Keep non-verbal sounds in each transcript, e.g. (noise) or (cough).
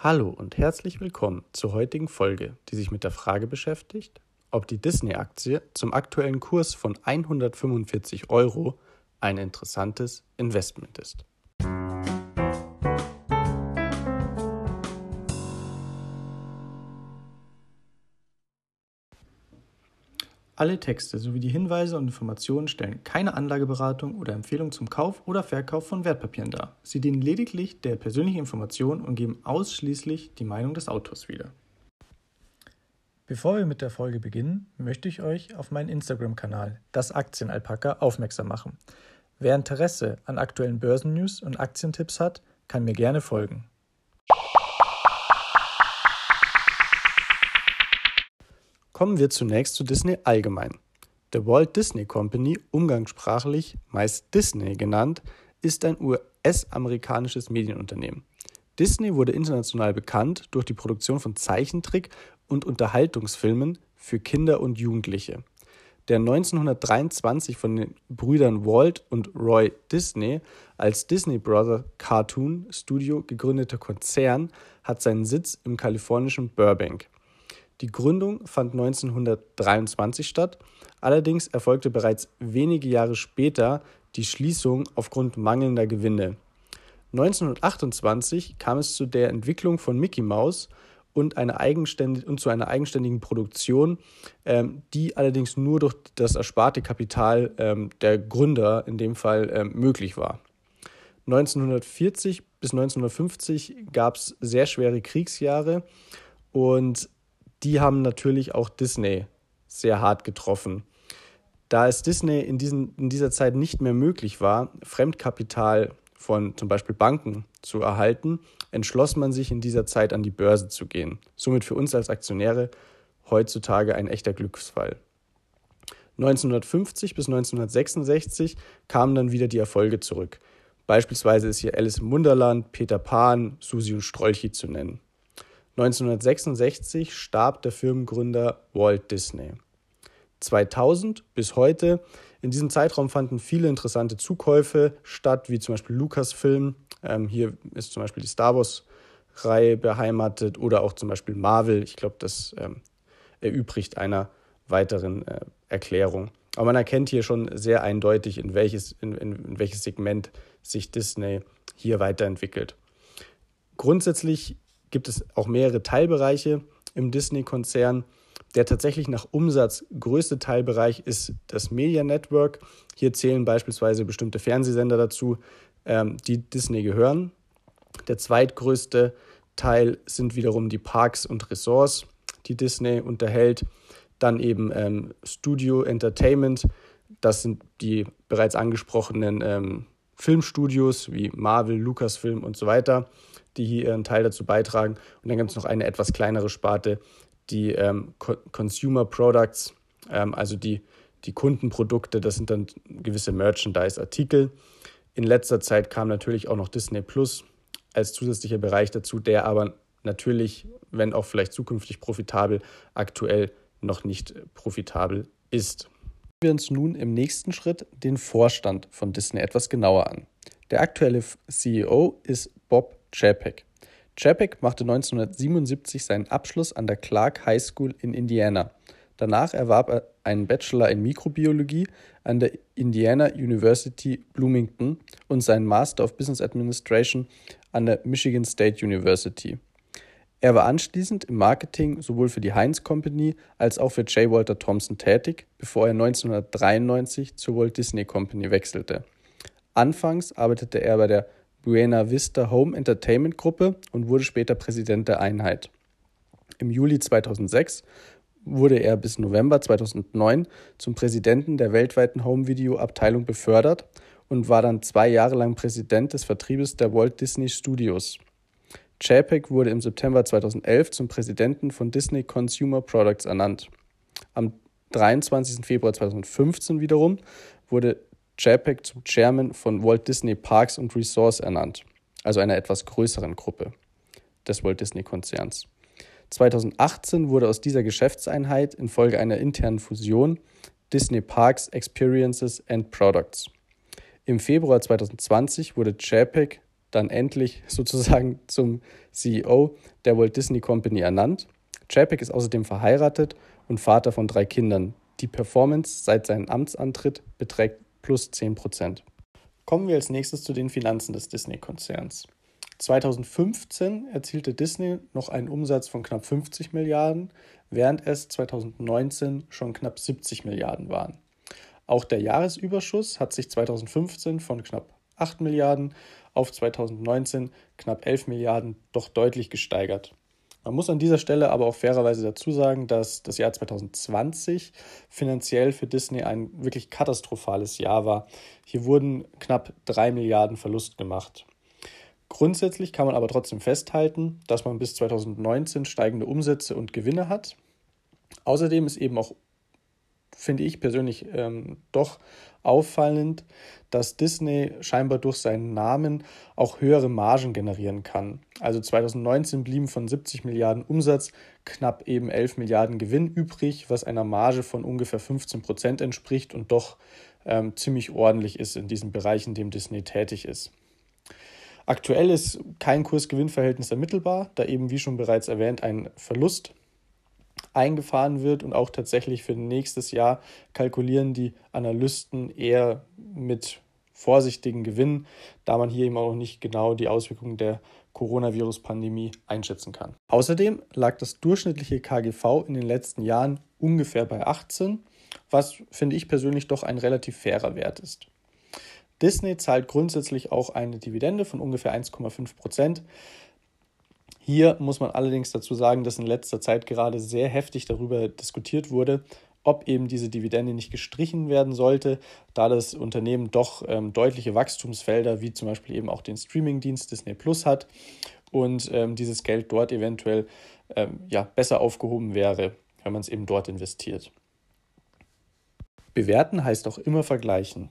Hallo und herzlich willkommen zur heutigen Folge, die sich mit der Frage beschäftigt, ob die Disney-Aktie zum aktuellen Kurs von 145 Euro ein interessantes Investment ist. Alle Texte sowie die Hinweise und Informationen stellen keine Anlageberatung oder Empfehlung zum Kauf oder Verkauf von Wertpapieren dar. Sie dienen lediglich der persönlichen Information und geben ausschließlich die Meinung des Autors wieder. Bevor wir mit der Folge beginnen, möchte ich euch auf meinen Instagram-Kanal, das Aktienalpaka, aufmerksam machen. Wer Interesse an aktuellen Börsennews und Aktientipps hat, kann mir gerne folgen. Kommen wir zunächst zu Disney allgemein. The Walt Disney Company, umgangssprachlich meist Disney genannt, ist ein US-amerikanisches Medienunternehmen. Disney wurde international bekannt durch die Produktion von Zeichentrick- und Unterhaltungsfilmen für Kinder und Jugendliche. Der 1923 von den Brüdern Walt und Roy Disney als Disney Brother Cartoon Studio gegründete Konzern hat seinen Sitz im kalifornischen Burbank. Die Gründung fand 1923 statt, allerdings erfolgte bereits wenige Jahre später die Schließung aufgrund mangelnder Gewinne. 1928 kam es zu der Entwicklung von Mickey Mouse und, eine eigenständig, und zu einer eigenständigen Produktion, ähm, die allerdings nur durch das ersparte Kapital ähm, der Gründer in dem Fall ähm, möglich war. 1940 bis 1950 gab es sehr schwere Kriegsjahre und die haben natürlich auch Disney sehr hart getroffen. Da es Disney in, diesen, in dieser Zeit nicht mehr möglich war, Fremdkapital von zum Beispiel Banken zu erhalten, entschloss man sich in dieser Zeit an die Börse zu gehen. Somit für uns als Aktionäre heutzutage ein echter Glücksfall. 1950 bis 1966 kamen dann wieder die Erfolge zurück. Beispielsweise ist hier Alice im Wunderland, Peter Pan, Susi und Strolchi zu nennen. 1966 starb der Firmengründer Walt Disney. 2000 bis heute, in diesem Zeitraum fanden viele interessante Zukäufe statt, wie zum Beispiel Lucasfilm. Ähm, hier ist zum Beispiel die Star Wars-Reihe beheimatet oder auch zum Beispiel Marvel. Ich glaube, das ähm, erübrigt einer weiteren äh, Erklärung. Aber man erkennt hier schon sehr eindeutig, in welches, in, in, in welches Segment sich Disney hier weiterentwickelt. Grundsätzlich gibt es auch mehrere Teilbereiche im Disney-Konzern. Der tatsächlich nach Umsatz größte Teilbereich ist das Media Network. Hier zählen beispielsweise bestimmte Fernsehsender dazu, ähm, die Disney gehören. Der zweitgrößte Teil sind wiederum die Parks und Resorts, die Disney unterhält. Dann eben ähm, Studio Entertainment, das sind die bereits angesprochenen ähm, Filmstudios wie Marvel, Lucasfilm und so weiter die hier ihren Teil dazu beitragen. Und dann gibt es noch eine etwas kleinere Sparte, die ähm, Co Consumer Products, ähm, also die, die Kundenprodukte, das sind dann gewisse Merchandise-Artikel. In letzter Zeit kam natürlich auch noch Disney Plus als zusätzlicher Bereich dazu, der aber natürlich, wenn auch vielleicht zukünftig profitabel, aktuell noch nicht profitabel ist. Wir uns nun im nächsten Schritt den Vorstand von Disney etwas genauer an. Der aktuelle CEO ist Bob Chapek. Chapek machte 1977 seinen Abschluss an der Clark High School in Indiana. Danach erwarb er einen Bachelor in Mikrobiologie an der Indiana University Bloomington und seinen Master of Business Administration an der Michigan State University. Er war anschließend im Marketing sowohl für die Heinz Company als auch für J. Walter Thompson tätig, bevor er 1993 zur Walt Disney Company wechselte. Anfangs arbeitete er bei der Buena Vista Home Entertainment Gruppe und wurde später Präsident der Einheit. Im Juli 2006 wurde er bis November 2009 zum Präsidenten der weltweiten Home-Video-Abteilung befördert und war dann zwei Jahre lang Präsident des Vertriebes der Walt Disney Studios. Chapek wurde im September 2011 zum Präsidenten von Disney Consumer Products ernannt. Am 23. Februar 2015 wiederum wurde JPEG zum Chairman von Walt Disney Parks und Resorts ernannt, also einer etwas größeren Gruppe des Walt Disney Konzerns. 2018 wurde aus dieser Geschäftseinheit infolge einer internen Fusion Disney Parks Experiences and Products. Im Februar 2020 wurde JPEG dann endlich sozusagen (laughs) zum CEO der Walt Disney Company ernannt. Chapek ist außerdem verheiratet und Vater von drei Kindern. Die Performance seit seinem Amtsantritt beträgt plus 10 Prozent. Kommen wir als nächstes zu den Finanzen des Disney-Konzerns. 2015 erzielte Disney noch einen Umsatz von knapp 50 Milliarden, während es 2019 schon knapp 70 Milliarden waren. Auch der Jahresüberschuss hat sich 2015 von knapp 8 Milliarden auf 2019 knapp 11 Milliarden doch deutlich gesteigert. Man muss an dieser Stelle aber auch fairerweise dazu sagen, dass das Jahr 2020 finanziell für Disney ein wirklich katastrophales Jahr war. Hier wurden knapp 3 Milliarden Verlust gemacht. Grundsätzlich kann man aber trotzdem festhalten, dass man bis 2019 steigende Umsätze und Gewinne hat. Außerdem ist eben auch, finde ich persönlich, ähm, doch auffallend, dass Disney scheinbar durch seinen Namen auch höhere Margen generieren kann. Also 2019 blieben von 70 Milliarden Umsatz knapp eben 11 Milliarden Gewinn übrig, was einer Marge von ungefähr 15 Prozent entspricht und doch ähm, ziemlich ordentlich ist in diesem Bereich, in dem Disney tätig ist. Aktuell ist kein Kurs-Gewinn-Verhältnis ermittelbar, da eben, wie schon bereits erwähnt, ein Verlust eingefahren wird und auch tatsächlich für nächstes Jahr kalkulieren die Analysten eher mit vorsichtigen Gewinnen, da man hier eben auch nicht genau die Auswirkungen der Coronavirus-Pandemie einschätzen kann. Außerdem lag das durchschnittliche KGV in den letzten Jahren ungefähr bei 18, was finde ich persönlich doch ein relativ fairer Wert ist. Disney zahlt grundsätzlich auch eine Dividende von ungefähr 1,5 Prozent. Hier muss man allerdings dazu sagen, dass in letzter Zeit gerade sehr heftig darüber diskutiert wurde, ob eben diese Dividende nicht gestrichen werden sollte, da das Unternehmen doch ähm, deutliche Wachstumsfelder wie zum Beispiel eben auch den Streamingdienst Disney Plus hat und ähm, dieses Geld dort eventuell ähm, ja, besser aufgehoben wäre, wenn man es eben dort investiert. Bewerten heißt auch immer vergleichen.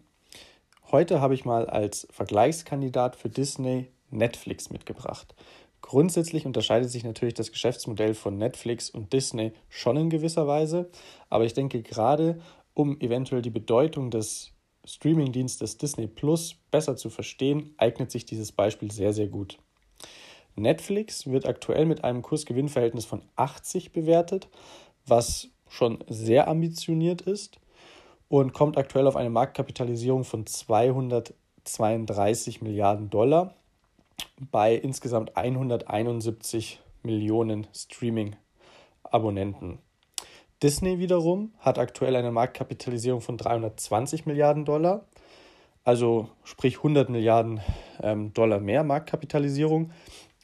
Heute habe ich mal als Vergleichskandidat für Disney Netflix mitgebracht. Grundsätzlich unterscheidet sich natürlich das Geschäftsmodell von Netflix und Disney schon in gewisser Weise, aber ich denke gerade, um eventuell die Bedeutung des Streamingdienstes Disney Plus besser zu verstehen, eignet sich dieses Beispiel sehr, sehr gut. Netflix wird aktuell mit einem Kursgewinnverhältnis von 80 bewertet, was schon sehr ambitioniert ist und kommt aktuell auf eine Marktkapitalisierung von 232 Milliarden Dollar bei insgesamt 171 Millionen Streaming-Abonnenten. Disney wiederum hat aktuell eine Marktkapitalisierung von 320 Milliarden Dollar, also sprich 100 Milliarden ähm, Dollar mehr Marktkapitalisierung,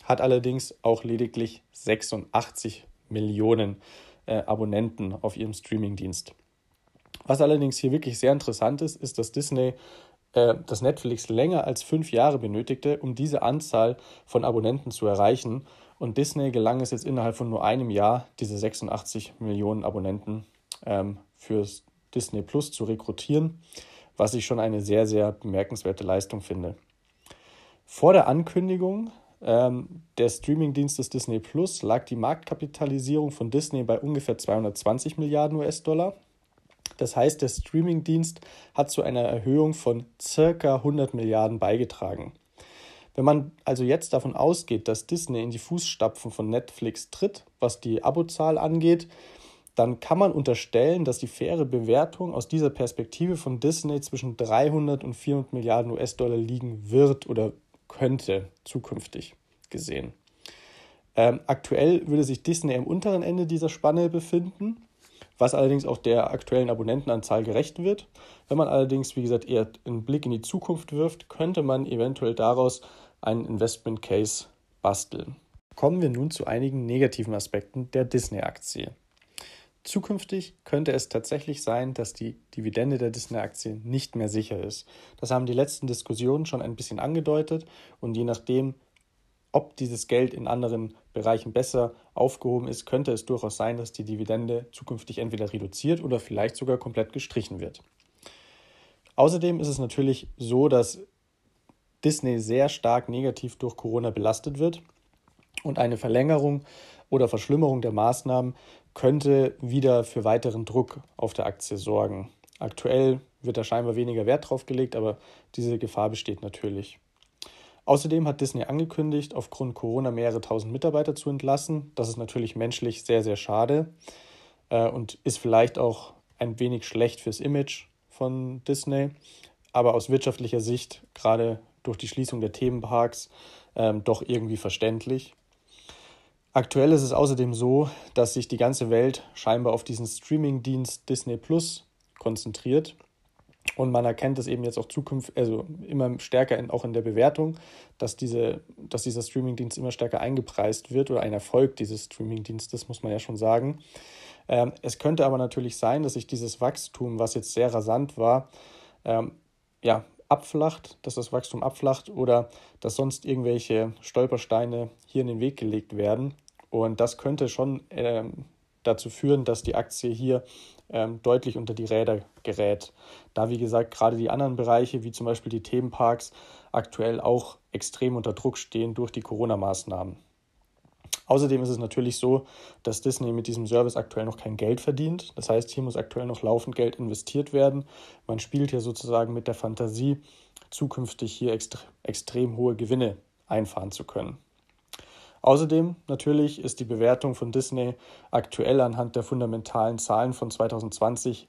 hat allerdings auch lediglich 86 Millionen äh, Abonnenten auf ihrem Streamingdienst. Was allerdings hier wirklich sehr interessant ist, ist, dass Disney äh, dass Netflix länger als fünf Jahre benötigte, um diese Anzahl von Abonnenten zu erreichen. Und Disney gelang es jetzt innerhalb von nur einem Jahr, diese 86 Millionen Abonnenten ähm, fürs Disney Plus zu rekrutieren, was ich schon eine sehr, sehr bemerkenswerte Leistung finde. Vor der Ankündigung ähm, des Streamingdienstes Disney Plus lag die Marktkapitalisierung von Disney bei ungefähr 220 Milliarden US-Dollar. Das heißt, der Streamingdienst hat zu einer Erhöhung von circa 100 Milliarden beigetragen. Wenn man also jetzt davon ausgeht, dass Disney in die Fußstapfen von Netflix tritt, was die Abozahl angeht, dann kann man unterstellen, dass die faire Bewertung aus dieser Perspektive von Disney zwischen 300 und 400 Milliarden US-Dollar liegen wird oder könnte zukünftig gesehen. Ähm, aktuell würde sich Disney am unteren Ende dieser Spanne befinden was allerdings auch der aktuellen Abonnentenanzahl gerecht wird. Wenn man allerdings, wie gesagt, eher einen Blick in die Zukunft wirft, könnte man eventuell daraus einen Investment Case basteln. Kommen wir nun zu einigen negativen Aspekten der Disney-Aktie. Zukünftig könnte es tatsächlich sein, dass die Dividende der Disney-Aktie nicht mehr sicher ist. Das haben die letzten Diskussionen schon ein bisschen angedeutet und je nachdem, ob dieses Geld in anderen Bereichen besser aufgehoben ist, könnte es durchaus sein, dass die Dividende zukünftig entweder reduziert oder vielleicht sogar komplett gestrichen wird. Außerdem ist es natürlich so, dass Disney sehr stark negativ durch Corona belastet wird und eine Verlängerung oder Verschlimmerung der Maßnahmen könnte wieder für weiteren Druck auf der Aktie sorgen. Aktuell wird da scheinbar weniger Wert drauf gelegt, aber diese Gefahr besteht natürlich. Außerdem hat Disney angekündigt, aufgrund Corona mehrere tausend Mitarbeiter zu entlassen. Das ist natürlich menschlich sehr, sehr schade äh, und ist vielleicht auch ein wenig schlecht fürs Image von Disney. Aber aus wirtschaftlicher Sicht, gerade durch die Schließung der Themenparks, ähm, doch irgendwie verständlich. Aktuell ist es außerdem so, dass sich die ganze Welt scheinbar auf diesen Streaming-Dienst Disney Plus konzentriert. Und man erkennt es eben jetzt auch zukünftig, also immer stärker in, auch in der Bewertung, dass, diese, dass dieser Streamingdienst immer stärker eingepreist wird oder ein Erfolg dieses Streamingdienstes, muss man ja schon sagen. Ähm, es könnte aber natürlich sein, dass sich dieses Wachstum, was jetzt sehr rasant war, ähm, ja, abflacht, dass das Wachstum abflacht oder dass sonst irgendwelche Stolpersteine hier in den Weg gelegt werden. Und das könnte schon ähm, dazu führen, dass die Aktie hier ähm, deutlich unter die Räder gerät. Da, wie gesagt, gerade die anderen Bereiche, wie zum Beispiel die Themenparks, aktuell auch extrem unter Druck stehen durch die Corona-Maßnahmen. Außerdem ist es natürlich so, dass Disney mit diesem Service aktuell noch kein Geld verdient. Das heißt, hier muss aktuell noch laufend Geld investiert werden. Man spielt hier sozusagen mit der Fantasie, zukünftig hier extre extrem hohe Gewinne einfahren zu können. Außerdem natürlich ist die Bewertung von Disney aktuell anhand der fundamentalen Zahlen von 2020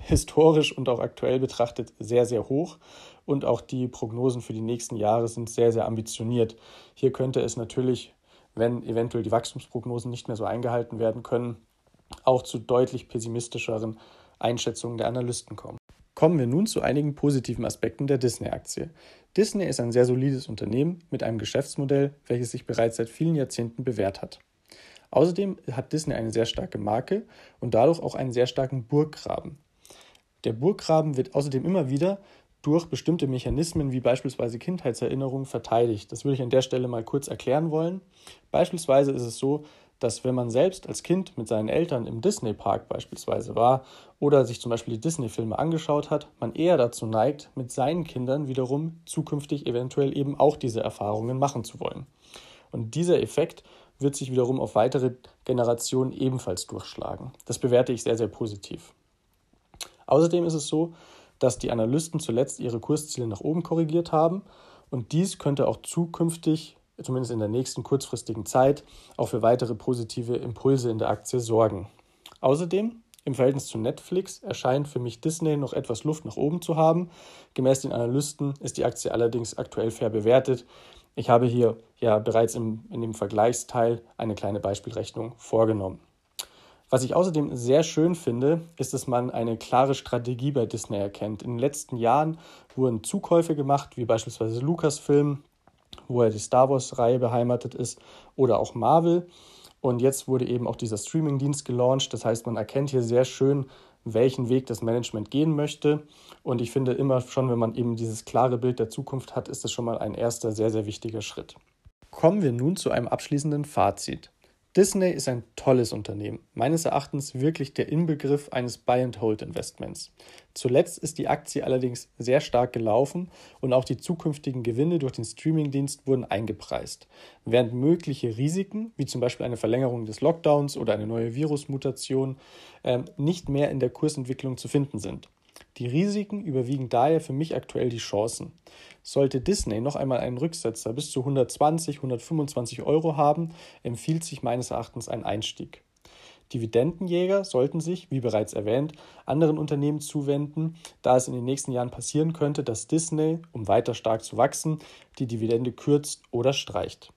historisch und auch aktuell betrachtet sehr, sehr hoch. Und auch die Prognosen für die nächsten Jahre sind sehr, sehr ambitioniert. Hier könnte es natürlich wenn eventuell die Wachstumsprognosen nicht mehr so eingehalten werden können, auch zu deutlich pessimistischeren Einschätzungen der Analysten kommen. Kommen wir nun zu einigen positiven Aspekten der Disney-Aktie. Disney ist ein sehr solides Unternehmen mit einem Geschäftsmodell, welches sich bereits seit vielen Jahrzehnten bewährt hat. Außerdem hat Disney eine sehr starke Marke und dadurch auch einen sehr starken Burggraben. Der Burggraben wird außerdem immer wieder durch bestimmte Mechanismen wie beispielsweise Kindheitserinnerungen verteidigt. Das würde ich an der Stelle mal kurz erklären wollen. Beispielsweise ist es so, dass wenn man selbst als Kind mit seinen Eltern im Disney-Park beispielsweise war oder sich zum Beispiel die Disney-Filme angeschaut hat, man eher dazu neigt, mit seinen Kindern wiederum zukünftig eventuell eben auch diese Erfahrungen machen zu wollen. Und dieser Effekt wird sich wiederum auf weitere Generationen ebenfalls durchschlagen. Das bewerte ich sehr, sehr positiv. Außerdem ist es so, dass die Analysten zuletzt ihre Kursziele nach oben korrigiert haben und dies könnte auch zukünftig, zumindest in der nächsten kurzfristigen Zeit, auch für weitere positive Impulse in der Aktie sorgen. Außerdem im Verhältnis zu Netflix erscheint für mich Disney noch etwas Luft nach oben zu haben. Gemäß den Analysten ist die Aktie allerdings aktuell fair bewertet. Ich habe hier ja bereits im, in dem Vergleichsteil eine kleine Beispielrechnung vorgenommen. Was ich außerdem sehr schön finde, ist, dass man eine klare Strategie bei Disney erkennt. In den letzten Jahren wurden Zukäufe gemacht, wie beispielsweise Lucasfilm, wo er die Star Wars-Reihe beheimatet ist, oder auch Marvel. Und jetzt wurde eben auch dieser Streaming-Dienst gelauncht. Das heißt, man erkennt hier sehr schön, welchen Weg das Management gehen möchte. Und ich finde immer schon, wenn man eben dieses klare Bild der Zukunft hat, ist das schon mal ein erster sehr, sehr wichtiger Schritt. Kommen wir nun zu einem abschließenden Fazit. Disney ist ein tolles Unternehmen, meines Erachtens wirklich der Inbegriff eines Buy-and-Hold-Investments. Zuletzt ist die Aktie allerdings sehr stark gelaufen und auch die zukünftigen Gewinne durch den Streamingdienst wurden eingepreist, während mögliche Risiken, wie zum Beispiel eine Verlängerung des Lockdowns oder eine neue Virusmutation, äh, nicht mehr in der Kursentwicklung zu finden sind. Die Risiken überwiegen daher für mich aktuell die Chancen. Sollte Disney noch einmal einen Rücksetzer bis zu 120, 125 Euro haben, empfiehlt sich meines Erachtens ein Einstieg. Dividendenjäger sollten sich, wie bereits erwähnt, anderen Unternehmen zuwenden, da es in den nächsten Jahren passieren könnte, dass Disney, um weiter stark zu wachsen, die Dividende kürzt oder streicht.